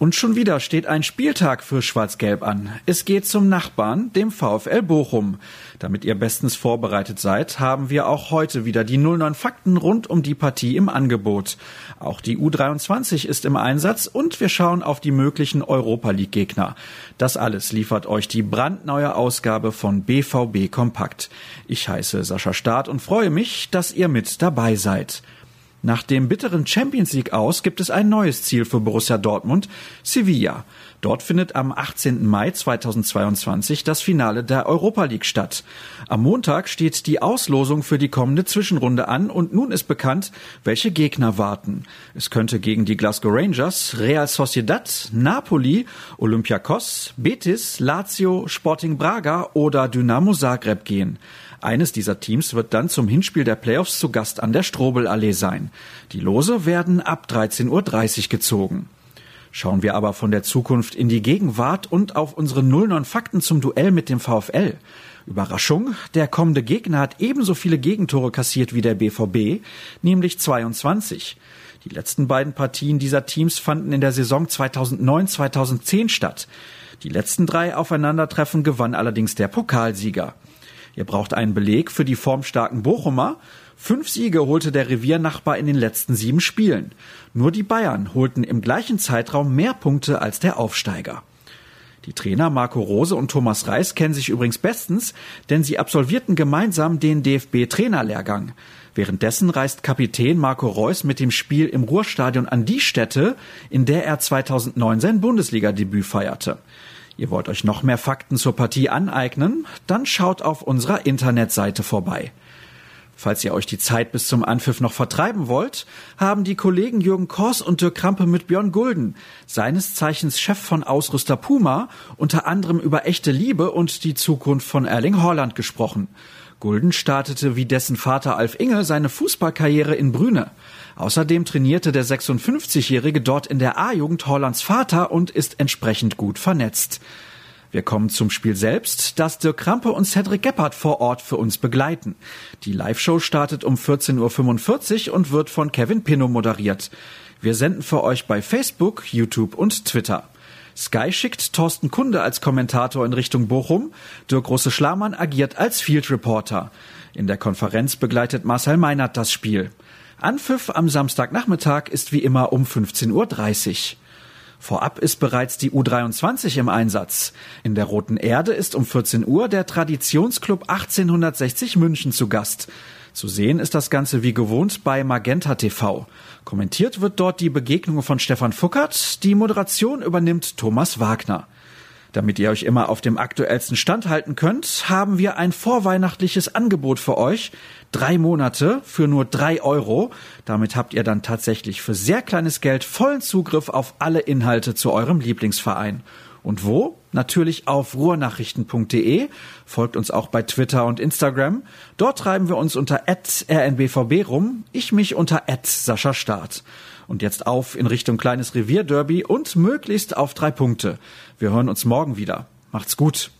Und schon wieder steht ein Spieltag für Schwarz-Gelb an. Es geht zum Nachbarn, dem VfL Bochum. Damit ihr bestens vorbereitet seid, haben wir auch heute wieder die 09 Fakten rund um die Partie im Angebot. Auch die U23 ist im Einsatz und wir schauen auf die möglichen Europa League Gegner. Das alles liefert euch die brandneue Ausgabe von BVB Kompakt. Ich heiße Sascha Staat und freue mich, dass ihr mit dabei seid. Nach dem bitteren Champions League aus gibt es ein neues Ziel für Borussia Dortmund, Sevilla. Dort findet am 18. Mai 2022 das Finale der Europa League statt. Am Montag steht die Auslosung für die kommende Zwischenrunde an und nun ist bekannt, welche Gegner warten. Es könnte gegen die Glasgow Rangers, Real Sociedad, Napoli, Olympiakos, Betis, Lazio, Sporting Braga oder Dynamo Zagreb gehen. Eines dieser Teams wird dann zum Hinspiel der Playoffs zu Gast an der Strobelallee sein. Die Lose werden ab 13.30 Uhr gezogen. Schauen wir aber von der Zukunft in die Gegenwart und auf unsere 09 Fakten zum Duell mit dem VfL. Überraschung, der kommende Gegner hat ebenso viele Gegentore kassiert wie der BVB, nämlich 22. Die letzten beiden Partien dieser Teams fanden in der Saison 2009-2010 statt. Die letzten drei Aufeinandertreffen gewann allerdings der Pokalsieger. Ihr braucht einen Beleg für die formstarken Bochumer. Fünf Siege holte der Reviernachbar in den letzten sieben Spielen. Nur die Bayern holten im gleichen Zeitraum mehr Punkte als der Aufsteiger. Die Trainer Marco Rose und Thomas Reis kennen sich übrigens bestens, denn sie absolvierten gemeinsam den DFB-Trainerlehrgang. Währenddessen reist Kapitän Marco Reus mit dem Spiel im Ruhrstadion an die Stätte, in der er 2009 sein Bundesliga-Debüt feierte. Ihr wollt euch noch mehr Fakten zur Partie aneignen? Dann schaut auf unserer Internetseite vorbei. Falls ihr euch die Zeit bis zum Anpfiff noch vertreiben wollt, haben die Kollegen Jürgen Kors und Dirk Krampe mit Björn Gulden, seines Zeichens Chef von Ausrüster Puma, unter anderem über echte Liebe und die Zukunft von Erling Haaland gesprochen. Gulden startete wie dessen Vater Alf Inge seine Fußballkarriere in Brüne. Außerdem trainierte der 56-Jährige dort in der A-Jugend Hollands Vater und ist entsprechend gut vernetzt. Wir kommen zum Spiel selbst, das Dirk Krampe und Cedric Gebhardt vor Ort für uns begleiten. Die Live-Show startet um 14.45 Uhr und wird von Kevin Pinnow moderiert. Wir senden für euch bei Facebook, YouTube und Twitter. Sky schickt Thorsten Kunde als Kommentator in Richtung Bochum. Dirk Große-Schlamann agiert als Field Reporter. In der Konferenz begleitet Marcel Meinert das Spiel. Anpfiff am Samstagnachmittag ist wie immer um 15.30 Uhr. Vorab ist bereits die U23 im Einsatz. In der Roten Erde ist um 14 Uhr der Traditionsclub 1860 München zu Gast. Zu sehen ist das Ganze wie gewohnt bei Magenta TV. Kommentiert wird dort die Begegnung von Stefan Fuckert. Die Moderation übernimmt Thomas Wagner. Damit ihr euch immer auf dem aktuellsten Stand halten könnt, haben wir ein vorweihnachtliches Angebot für euch. Drei Monate für nur drei Euro. Damit habt ihr dann tatsächlich für sehr kleines Geld vollen Zugriff auf alle Inhalte zu eurem Lieblingsverein. Und wo? Natürlich auf ruhrnachrichten.de. Folgt uns auch bei Twitter und Instagram. Dort treiben wir uns unter rnbvb rum. Ich mich unter Sascha Staat. Und jetzt auf in Richtung kleines Revierderby und möglichst auf drei Punkte. Wir hören uns morgen wieder. Macht's gut.